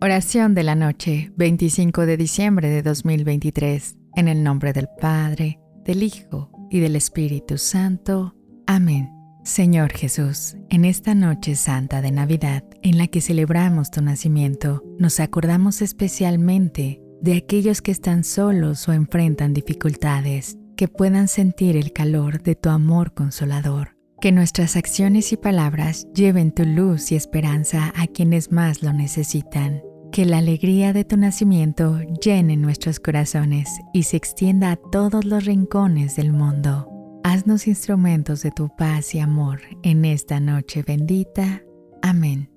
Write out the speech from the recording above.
Oración de la noche, 25 de diciembre de 2023, en el nombre del Padre, del Hijo y del Espíritu Santo. Amén. Señor Jesús, en esta noche santa de Navidad, en la que celebramos tu nacimiento, nos acordamos especialmente de aquellos que están solos o enfrentan dificultades, que puedan sentir el calor de tu amor consolador. Que nuestras acciones y palabras lleven tu luz y esperanza a quienes más lo necesitan. Que la alegría de tu nacimiento llene nuestros corazones y se extienda a todos los rincones del mundo. Haznos instrumentos de tu paz y amor en esta noche bendita. Amén.